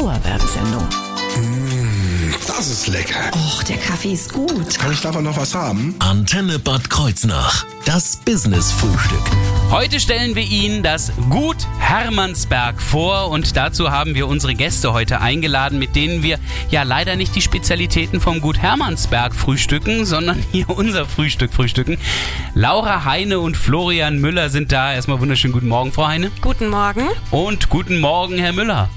Dauerwerbesendung. Das ist lecker. Och, der Kaffee ist gut. Kann ich davon noch was haben? Antenne Bad Kreuznach. Das Business-Frühstück. Heute stellen wir Ihnen das Gut Hermannsberg vor und dazu haben wir unsere Gäste heute eingeladen, mit denen wir ja leider nicht die Spezialitäten vom Gut Hermannsberg frühstücken, sondern hier unser Frühstück frühstücken. Laura Heine und Florian Müller sind da. Erstmal wunderschönen guten Morgen, Frau Heine. Guten Morgen. Und guten Morgen, Herr Müller.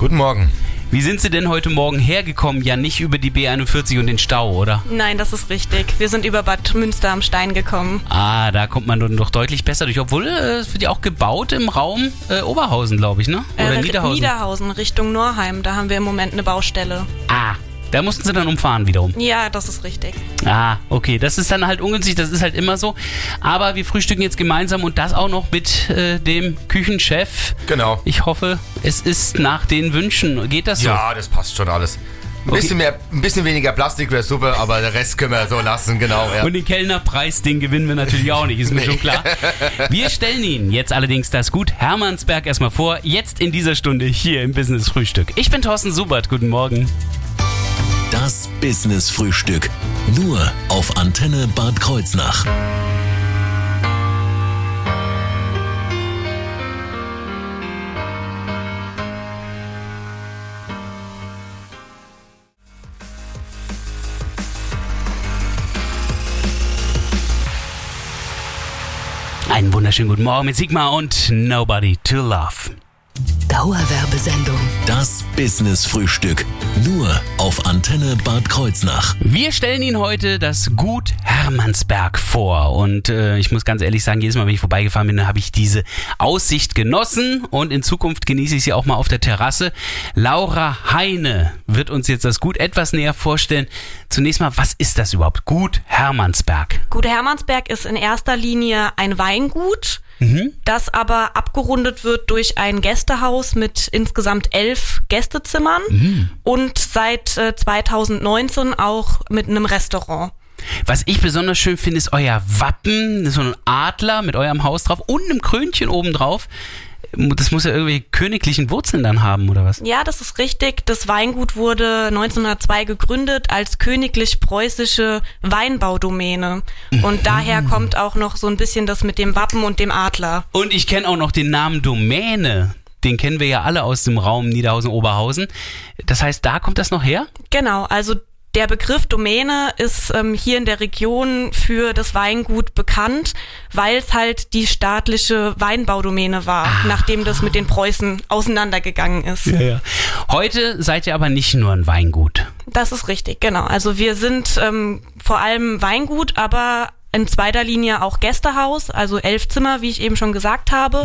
Guten Morgen. Wie sind Sie denn heute Morgen hergekommen? Ja, nicht über die B41 und den Stau, oder? Nein, das ist richtig. Wir sind über Bad Münster am Stein gekommen. Ah, da kommt man dann doch deutlich besser durch. Obwohl, äh, es wird ja auch gebaut im Raum äh, Oberhausen, glaube ich, ne? Oder Äh, Niederhausen. Niederhausen, Richtung Norheim. Da haben wir im Moment eine Baustelle. ah, da mussten Sie dann umfahren wiederum. Ja, das ist richtig. Ah, okay. Das ist dann halt ungünstig, das ist halt immer so. Aber wir frühstücken jetzt gemeinsam und das auch noch mit äh, dem Küchenchef. Genau. Ich hoffe, es ist nach den Wünschen. Geht das so? Ja, das passt schon alles. Ein bisschen, mehr, ein bisschen weniger Plastik wäre super, aber der Rest können wir so lassen, genau. Ja. Und den Kellnerpreis, den gewinnen wir natürlich auch nicht, ist mir schon klar. Wir stellen Ihnen jetzt allerdings das Gut Hermannsberg erstmal vor, jetzt in dieser Stunde hier im Business Frühstück. Ich bin Thorsten Subert, guten Morgen. Das Business-Frühstück. Nur auf Antenne Bad Kreuznach. Einen wunderschönen guten Morgen mit Sigma und Nobody to Love. Dauerwerbesendung. Das Business-Frühstück. Nur auf Antenne Bad Kreuznach. Wir stellen Ihnen heute das Gut Hermannsberg vor. Und äh, ich muss ganz ehrlich sagen, jedes Mal, wenn ich vorbeigefahren bin, habe ich diese Aussicht genossen. Und in Zukunft genieße ich sie auch mal auf der Terrasse. Laura Heine wird uns jetzt das Gut etwas näher vorstellen. Zunächst mal, was ist das überhaupt? Gut Hermannsberg. Gut Hermannsberg ist in erster Linie ein Weingut, das aber abgerundet wird durch ein Gästehaus mit insgesamt elf Gästezimmern und seit äh, 2019 auch mit einem Restaurant. Was ich besonders schön finde, ist euer Wappen. So ein Adler mit eurem Haus drauf und einem Krönchen oben drauf. Das muss ja irgendwie königlichen Wurzeln dann haben, oder was? Ja, das ist richtig. Das Weingut wurde 1902 gegründet als königlich-preußische Weinbaudomäne. Und daher kommt auch noch so ein bisschen das mit dem Wappen und dem Adler. Und ich kenne auch noch den Namen Domäne. Den kennen wir ja alle aus dem Raum Niederhausen-Oberhausen. Das heißt, da kommt das noch her? Genau, also der Begriff Domäne ist ähm, hier in der Region für das Weingut bekannt, weil es halt die staatliche Weinbaudomäne war, nachdem das mit den Preußen auseinandergegangen ist. ja. Heute seid ihr aber nicht nur ein Weingut. Das ist richtig, genau. Also wir sind ähm, vor allem Weingut, aber in zweiter Linie auch Gästehaus, also elf Zimmer, wie ich eben schon gesagt habe.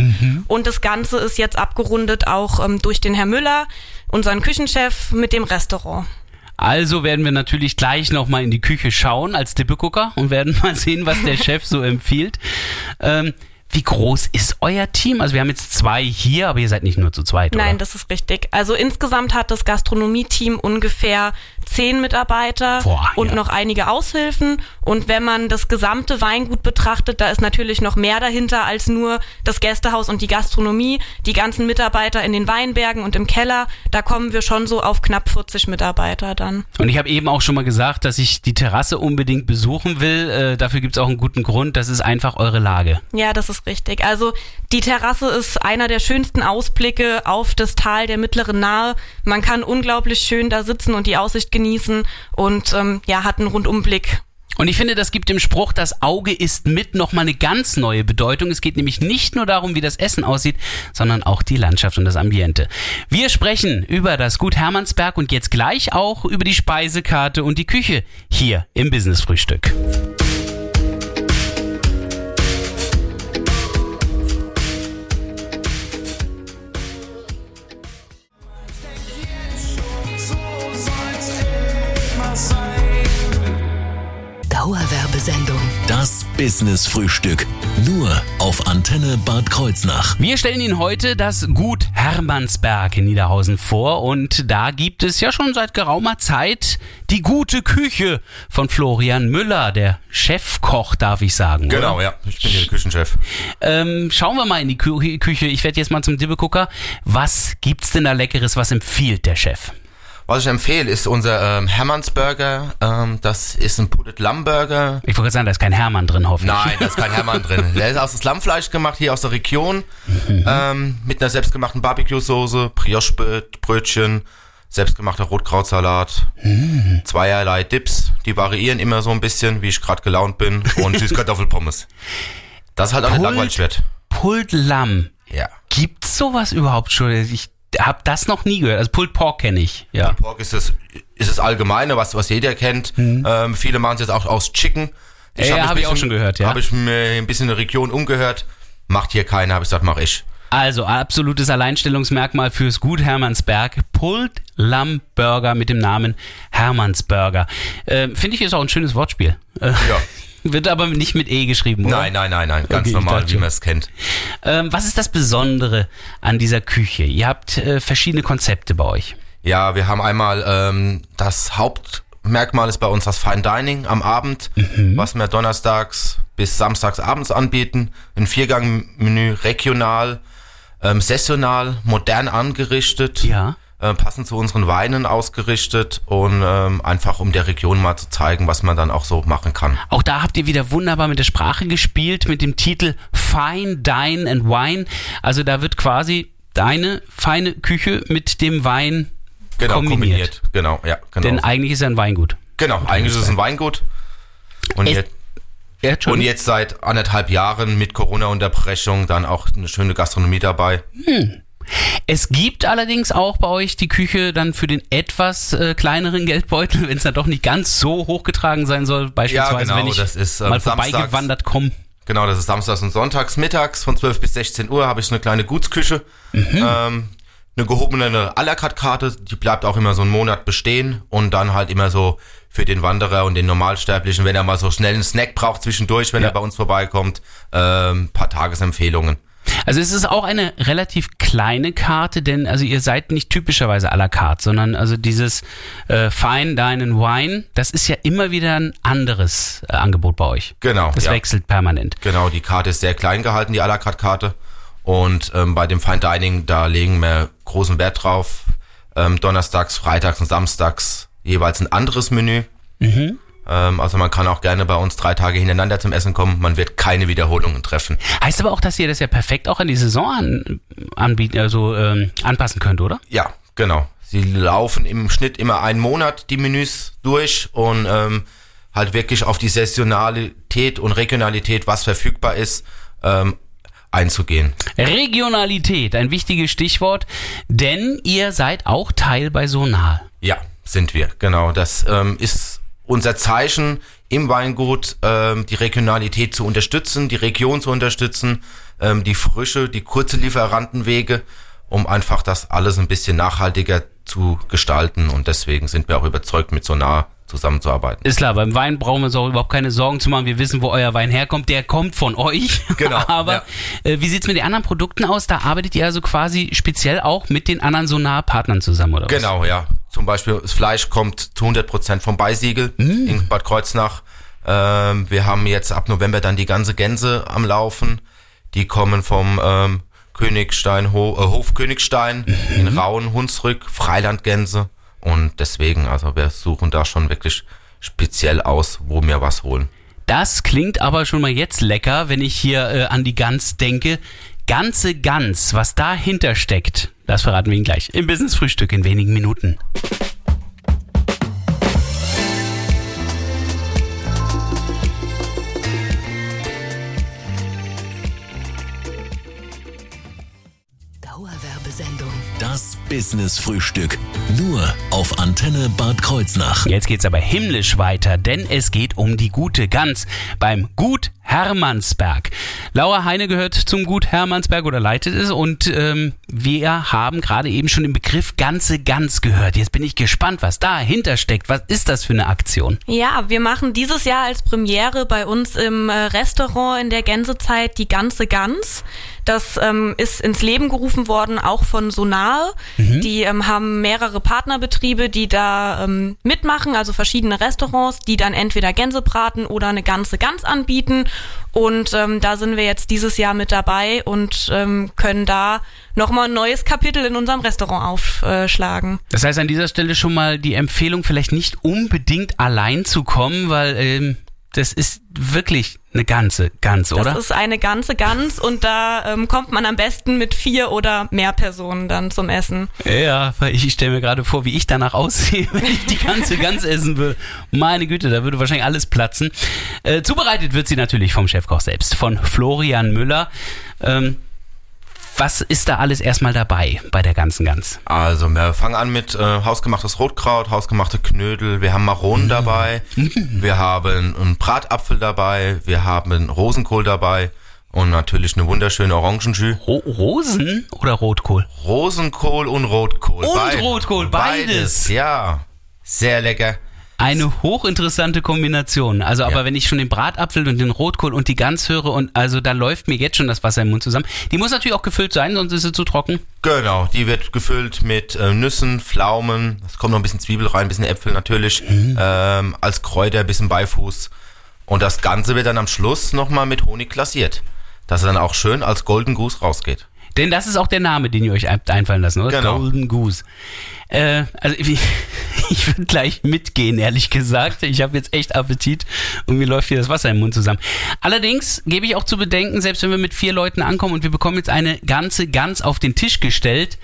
Und das Ganze ist jetzt abgerundet auch ähm, durch den Herr Müller, unseren Küchenchef, mit dem Restaurant. Also werden wir natürlich gleich nochmal in die Küche schauen als Tippegucker und werden mal sehen, was der Chef so empfiehlt. Ähm, wie groß ist euer Team? Also wir haben jetzt zwei hier, aber ihr seid nicht nur zu zweit, Nein, oder? das ist richtig. Also insgesamt hat das Gastronomie-Team ungefähr zehn Mitarbeiter Boah, und ja. noch einige Aushilfen. Und wenn man das gesamte Weingut betrachtet, da ist natürlich noch mehr dahinter als nur das Gästehaus und die Gastronomie. Die ganzen Mitarbeiter in den Weinbergen und im Keller, da kommen wir schon so auf knapp 40 Mitarbeiter dann. Und ich habe eben auch schon mal gesagt, dass ich die Terrasse unbedingt besuchen will. Äh, dafür gibt es auch einen guten Grund. Das ist einfach eure Lage. Ja, das ist richtig. Also die Terrasse ist einer der schönsten Ausblicke auf das Tal der Mittleren Nahe. Man kann unglaublich schön da sitzen und die Aussicht genießen und ähm, ja, hat einen Rundumblick. Und ich finde, das gibt dem Spruch, das Auge ist mit nochmal eine ganz neue Bedeutung. Es geht nämlich nicht nur darum, wie das Essen aussieht, sondern auch die Landschaft und das Ambiente. Wir sprechen über das Gut Hermannsberg und jetzt gleich auch über die Speisekarte und die Küche hier im Business Frühstück. Dauerwerbesendung. Das Business-Frühstück. Nur auf Antenne Bad Kreuznach. Wir stellen Ihnen heute das Gut Hermannsberg in Niederhausen vor und da gibt es ja schon seit geraumer Zeit die gute Küche von Florian Müller, der Chefkoch, darf ich sagen. Genau, oder? ja. Ich bin hier der Küchenchef. Ähm, schauen wir mal in die Kü Küche. Ich werde jetzt mal zum Dibbegucker. Was gibt's denn da Leckeres? Was empfiehlt der Chef? Was ich empfehle, ist unser ähm, Hermannsburger. Ähm, das ist ein Putted Lammburger. Ich wollte sagen, da ist kein Hermann drin, hoffentlich. Nein, da ist kein Hermann drin. Der ist aus das Lammfleisch gemacht, hier aus der Region. Ähm, mit einer selbstgemachten Barbecue-Soße, Brioche-Brötchen, selbstgemachter Rotkrautsalat, zweierlei Dips. Die variieren immer so ein bisschen, wie ich gerade gelaunt bin. Und Süßkartoffelpommes. Das halt auch nicht Pult- langweilig wird. Pult Lamm. Ja. Gibt's sowas überhaupt schon? Ich habe das noch nie gehört. Also Pulled Pork kenne ich. Ja. Pork ist das, ist das Allgemeine, was, was jeder kennt. Ähm, viele machen es jetzt auch aus Chicken. Ja, mich hab ich auch schon gehört, ja. Habe ich mir ein bisschen in der Region umgehört. Macht hier keiner, habe ich gesagt, mach ich. Also absolutes Alleinstellungsmerkmal fürs Gut Hermannsberg. Pulled Lamm Burger mit dem Namen Hermannsburger. Ähm, Finde ich ist auch ein schönes Wortspiel. Äh, Ja. Wird aber nicht mit E geschrieben, oder? Nein, nein, nein, nein. Ganz Okay, normal, wie man es kennt. Ähm, was ist das Besondere an dieser Küche? Ihr habt äh, verschiedene Konzepte bei euch. Ja, wir haben einmal ähm, das Hauptmerkmal ist bei uns das Fine Dining am Abend, Mhm. was wir donnerstags bis samstags abends anbieten. Ein Viergang-Menü, regional, ähm, saisonal, modern angerichtet. Ja. Äh, passend zu unseren Weinen ausgerichtet und ähm, einfach um der Region mal zu zeigen, was man dann auch so machen kann. Auch da habt ihr wieder wunderbar mit der Sprache gespielt, mit dem Titel Fine Dine and Wine. Also da wird quasi deine feine Küche mit dem Wein Genau, kombiniert. Genau, ja, genau. Denn eigentlich ist er ein Weingut. genau, eigentlich ist es ein Weingut. Und, Es- jetzt, Ja, und jetzt seit anderthalb Jahren mit Corona-Unterbrechung dann auch eine schöne Gastronomie dabei. Es gibt allerdings auch bei euch die Küche dann für den etwas äh, kleineren Geldbeutel, wenn es dann doch nicht ganz so hochgetragen sein soll. Beispielsweise, genau, wenn ich das ist, ähm, mal vorbeigewandert komme. Genau, das ist samstags und sonntags mittags von 12 bis 16 Uhr habe ich so eine kleine Gutsküche. Ähm, eine gehobene à la carte Karte, die bleibt auch immer so einen Monat bestehen und dann halt immer so für den Wanderer und den Normalsterblichen, wenn er mal so schnell einen Snack braucht zwischendurch, wenn Ja. er bei uns vorbeikommt, ähm, paar Tagesempfehlungen. Also es ist auch eine relativ kleine Karte, denn also ihr seid nicht typischerweise à la carte, sondern also dieses äh, Fine Dine Wine, das ist ja immer wieder ein anderes äh, Angebot bei euch. Genau, Das ja. wechselt permanent. Genau, die Karte ist sehr klein gehalten, die à la carte Karte. Und ähm, bei dem Fine Dining, da legen wir großen Wert drauf. Ähm, donnerstags, freitags und samstags jeweils ein anderes Menü. Ähm, also man kann auch gerne bei uns drei Tage hintereinander zum Essen kommen. Man wird keine Wiederholungen treffen. Heißt aber auch, dass ihr das ja perfekt auch an die Saison an, anbieten, also ähm, anpassen könnt, oder? Ja, genau. Sie laufen im Schnitt immer einen Monat die Menüs durch und ähm, halt wirklich auf die Saisonalität und Regionalität, was verfügbar ist, ähm, einzugehen. Regionalität, ein wichtiges Stichwort, denn ihr seid auch Teil bei Sonal. Ja, sind wir, genau. Das ähm, ist unser Zeichen im Weingut, ähm, die Regionalität zu unterstützen, die Region zu unterstützen, ähm, die Frische, die kurze Lieferantenwege, um einfach das alles ein bisschen nachhaltiger zu gestalten. Und deswegen sind wir auch überzeugt, mit so nah zusammenzuarbeiten. Ist klar, beim Wein brauchen wir uns auch überhaupt keine Sorgen zu machen. Wir wissen, wo euer Wein herkommt. Der kommt von euch. Genau, Aber ja. äh, wie sieht's mit den anderen Produkten aus? Da arbeitet ihr also quasi speziell auch mit den anderen Sonar-Partnern zusammen, oder was? Genau, ja. Zum Beispiel das Fleisch kommt zu 100% vom Beisiegel in Bad Kreuznach. Ähm, wir haben jetzt ab November dann die ganze Gänse am Laufen. Die kommen vom ähm, Königstein, Ho äh, Hof Königstein in Rauen, Hunsrück, Freilandgänse. Und deswegen, also wir suchen da schon wirklich speziell aus, wo wir was holen. Das klingt aber schon mal jetzt lecker, wenn ich hier äh, an die Gans denke. Ganze Gans, was dahinter steckt, das verraten wir Ihnen gleich im Business Frühstück in wenigen Minuten. Dauerwerbesendung. Das Business Frühstück. Nur auf Antenne Bad Kreuznach. Jetzt geht's aber himmlisch weiter, denn es geht um die gute Gans beim Gut Hermannsberg. Laura Heine gehört zum Gut Hermannsberg oder leitet es und ähm, wir haben gerade eben schon den Begriff ganze Gans gehört. Jetzt bin ich gespannt, was dahinter steckt. Was ist das für eine Aktion? Ja, wir machen dieses Jahr als Premiere bei uns im äh, Restaurant in der Gänsezeit die ganze Gans. Das ähm, ist ins Leben gerufen worden, auch von Sonar. Die ähm, haben mehrere Partnerbetriebe, die da ähm, mitmachen, also verschiedene Restaurants, die dann entweder Gänse braten oder eine ganze Gans anbieten. Und ähm, da sind wir jetzt dieses Jahr mit dabei und ähm, können da nochmal ein neues Kapitel in unserem Restaurant aufschlagen. Das heißt an dieser Stelle schon mal die Empfehlung, vielleicht nicht unbedingt allein zu kommen, weil ähm, das ist wirklich eine ganze Gans, oder? Das ist eine ganze Gans und da ähm, kommt man am besten mit vier oder mehr Personen dann zum Essen. Ja, weil ich, ich stelle mir gerade vor, wie ich danach aussehe, wenn ich die ganze Gans essen würde. Meine Güte, da würde wahrscheinlich alles platzen. Äh, zubereitet wird sie natürlich vom Chefkoch selbst, von Florian Müller. Ähm, was ist da alles erstmal dabei bei der ganzen Gans? Also wir fangen an mit äh, hausgemachtes Rotkraut, hausgemachte Knödel, wir haben Mm. Maronen dabei, wir haben einen Bratapfel dabei, wir haben Rosenkohl dabei und natürlich eine wunderschöne Orangenjus. Ro Rosen oder Rotkohl? Rosenkohl und Rotkohl. Und Rotkohl, beides. Ja, sehr lecker. Eine hochinteressante Kombination. Also, aber Ja. wenn ich schon den Bratapfel und den Rotkohl und die Gans höre und also da läuft mir jetzt schon das Wasser im Mund zusammen. Die muss natürlich auch gefüllt sein, sonst ist sie zu trocken. Genau, die wird gefüllt mit äh, Nüssen, Pflaumen, es kommt noch ein bisschen Zwiebel rein, ein bisschen Äpfel natürlich, ähm, als Kräuter, ein bisschen Beifuß. Und das Ganze wird dann am Schluss nochmal mit Honig glasiert, dass er dann auch schön als Golden Goose rausgeht. Denn das ist auch der Name, den ihr euch einfallen lassen, oder? Genau. Golden Goose. Äh, also ich, ich würde gleich mitgehen, ehrlich gesagt. Ich habe jetzt echt Appetit und mir läuft hier das Wasser im Mund zusammen. Allerdings gebe ich auch zu bedenken, selbst wenn wir mit vier Leuten ankommen und wir bekommen jetzt eine ganze Gans auf den Tisch gestellt,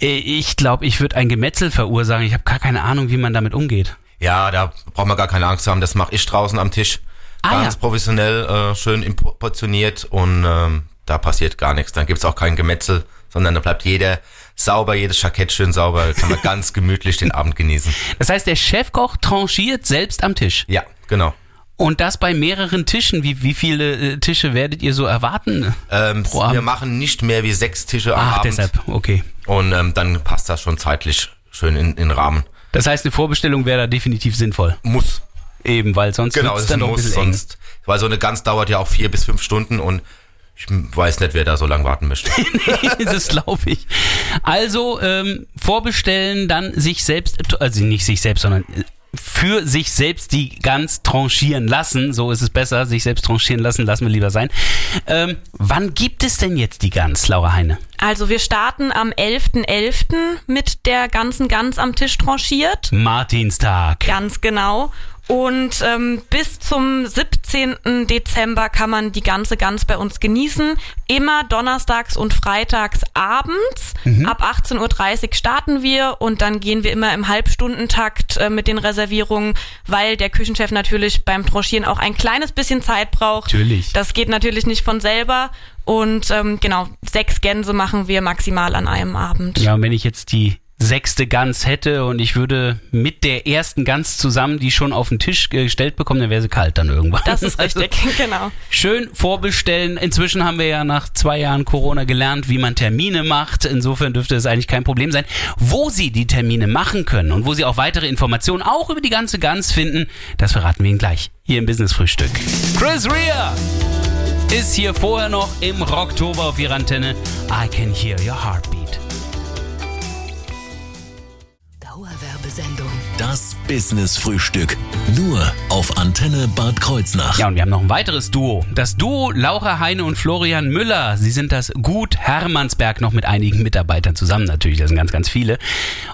äh, ich glaube, ich würde ein Gemetzel verursachen. Ich habe gar keine Ahnung, wie man damit umgeht. Ja, da braucht man gar keine Angst haben, das mache ich draußen am Tisch. Ah, Ganz ja. professionell, äh, schön portioniert und ähm, da passiert gar nichts. Dann gibt's auch kein Gemetzel, sondern da bleibt jeder sauber, jedes Jackett schön sauber, kann man ganz gemütlich den Abend genießen. Das heißt, der Chefkoch tranchiert selbst am Tisch. Ja, genau. Und das bei mehreren Tischen. Wie, wie viele äh, Tische werdet ihr so erwarten? Ähm, Pro wir machen nicht mehr wie sechs Tische am Ach, Abend. deshalb, okay. Und ähm, dann passt das schon zeitlich schön in, in den Rahmen. Das heißt, eine Vorbestellung wäre da definitiv sinnvoll. Muss. Eben, weil sonst Genau, ist dann Muss. Sonst, weil so eine Gans dauert ja auch vier bis fünf Stunden und ich weiß nicht, wer da so lange warten möchte. das glaube ich. Also ähm, vorbestellen, dann sich selbst, also nicht sich selbst, sondern äh, für sich selbst die Gans tranchieren lassen. So ist es besser, sich selbst tranchieren lassen, lassen wir lieber sein. Ähm, wann gibt es denn jetzt die Gans, Laura Heine? Also wir starten am 11.11. mit der ganzen Gans am Tisch tranchiert. Martinstag. Ganz genau. Und ähm, bis zum 17. Dezember kann man die ganze Gans bei uns genießen. Immer donnerstags und freitags abends. Ab 18.30 Uhr starten wir und dann gehen wir immer im Halbstundentakt äh, mit den Reservierungen, weil der Küchenchef natürlich beim Tranchieren auch ein kleines bisschen Zeit braucht. Natürlich. Das geht natürlich nicht von selber. Und ähm, genau, sechs Gänse machen wir maximal an einem Abend. Ja, und wenn ich jetzt die sechste Gans hätte und ich würde mit der ersten Gans zusammen die schon auf den Tisch gestellt bekommen, dann wäre sie kalt dann irgendwann. Das ist Also, richtig, genau. Schön vorbestellen. Inzwischen haben wir ja nach zwei Jahren Corona gelernt, wie man Termine macht. Insofern dürfte es eigentlich kein Problem sein. Wo Sie die Termine machen können und wo Sie auch weitere Informationen auch über die ganze Gans finden, das verraten wir Ihnen gleich hier im Business Frühstück. Chris Rea ist hier vorher noch im Rocktober auf Ihrer Antenne. I can hear your heartbeat. Das Business Frühstück. Nur auf Antenne Bad Kreuznach. Ja, und wir haben noch ein weiteres Duo. Das Duo Laura Heine und Florian Müller. Sie sind das Gut Hermannsberg noch mit einigen Mitarbeitern zusammen natürlich. Das sind ganz, ganz viele.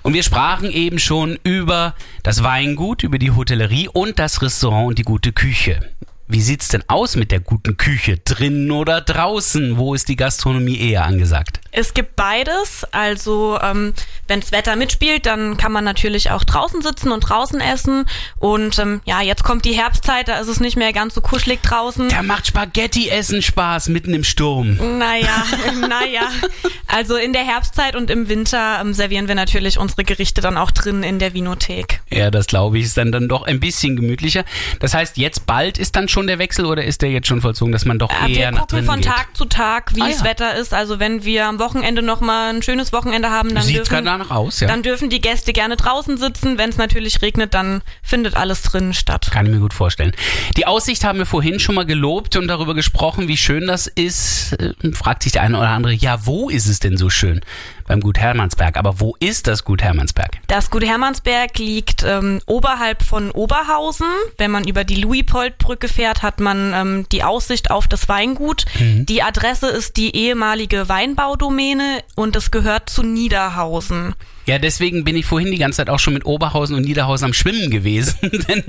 Und wir sprachen eben schon über das Weingut, über die Hotellerie und das Restaurant und die gute Küche. Wie sieht's denn aus mit der guten Küche? Drinnen oder draußen? Wo ist die Gastronomie eher angesagt? Es gibt beides. Also ähm, wenn das Wetter mitspielt, dann kann man natürlich auch draußen sitzen und draußen essen. Und ähm, ja, jetzt kommt die Herbstzeit, da ist es nicht mehr ganz so kuschelig draußen. Da macht Spaghetti-Essen Spaß mitten im Sturm. Naja, naja. Also in der Herbstzeit und im Winter ähm, servieren wir natürlich unsere Gerichte dann auch drin in der Vinothek. Ja, das glaube ich, ist dann, dann doch ein bisschen gemütlicher. Das heißt, jetzt bald ist dann schon der Wechsel oder ist der jetzt schon vollzogen, dass man doch Äh, eher wir nach gucken drinnen von geht? Tag zu Tag, wie Ah, das ja. Wetter ist. Also wenn wir am Wochenende noch mal ein schönes Wochenende haben, dann Sieht's dürfen, gerade danach aus, ja. dann dürfen die Gäste gerne draußen sitzen. Wenn es natürlich regnet, dann findet alles drinnen statt. Kann ich mir gut vorstellen. Die Aussicht haben wir vorhin schon mal gelobt und darüber gesprochen, wie schön das ist. Äh, Fragt sich der eine oder andere, ja, wo ist es denn so schön? Beim Gut Hermannsberg. Aber wo ist das Gut Hermannsberg? Das Gut Hermannsberg liegt ähm, oberhalb von Oberhausen. Wenn man über die Luipoldbrücke fährt, hat man ähm, die Aussicht auf das Weingut. Die Adresse ist die ehemalige Weinbaudomäne und es gehört zu Niederhausen. Ja, deswegen bin ich vorhin die ganze Zeit auch schon mit Oberhausen und Niederhausen am Schwimmen gewesen. Denn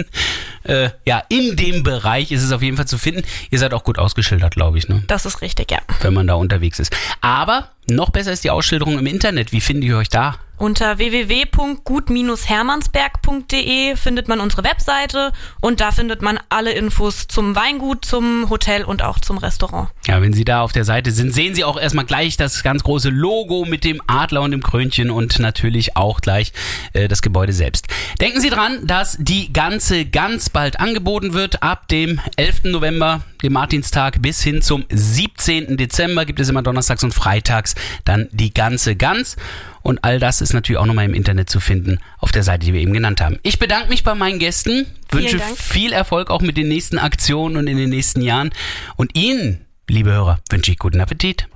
äh, ja, in dem Bereich ist es auf jeden Fall zu finden. Ihr seid auch gut ausgeschildert, glaube ich, ne? Das ist richtig, ja. wenn man da unterwegs ist. Aber noch besser ist die Ausschilderung im Internet. Wie findet ihr euch da? Unter www.gut-hermannsberg.de findet man unsere Webseite und da findet man alle Infos zum Weingut, zum Hotel und auch zum Restaurant. Ja, wenn Sie da auf der Seite sind, sehen Sie auch erstmal gleich das ganz große Logo mit dem Adler und dem Krönchen und natürlich auch gleich äh, das Gebäude selbst. Denken Sie dran, dass die ganze ganz bald angeboten wird. Ab dem 11. November, dem Martinstag, bis hin zum 17. Dezember gibt es immer donnerstags und freitags dann die ganze Gans. Und all das ist natürlich auch nochmal im Internet zu finden auf der Seite, die wir eben genannt haben. Ich bedanke mich bei meinen Gästen, wünsche viel Erfolg auch mit den nächsten Aktionen und in den nächsten Jahren. Und Ihnen, liebe Hörer, wünsche ich guten Appetit.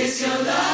is your love.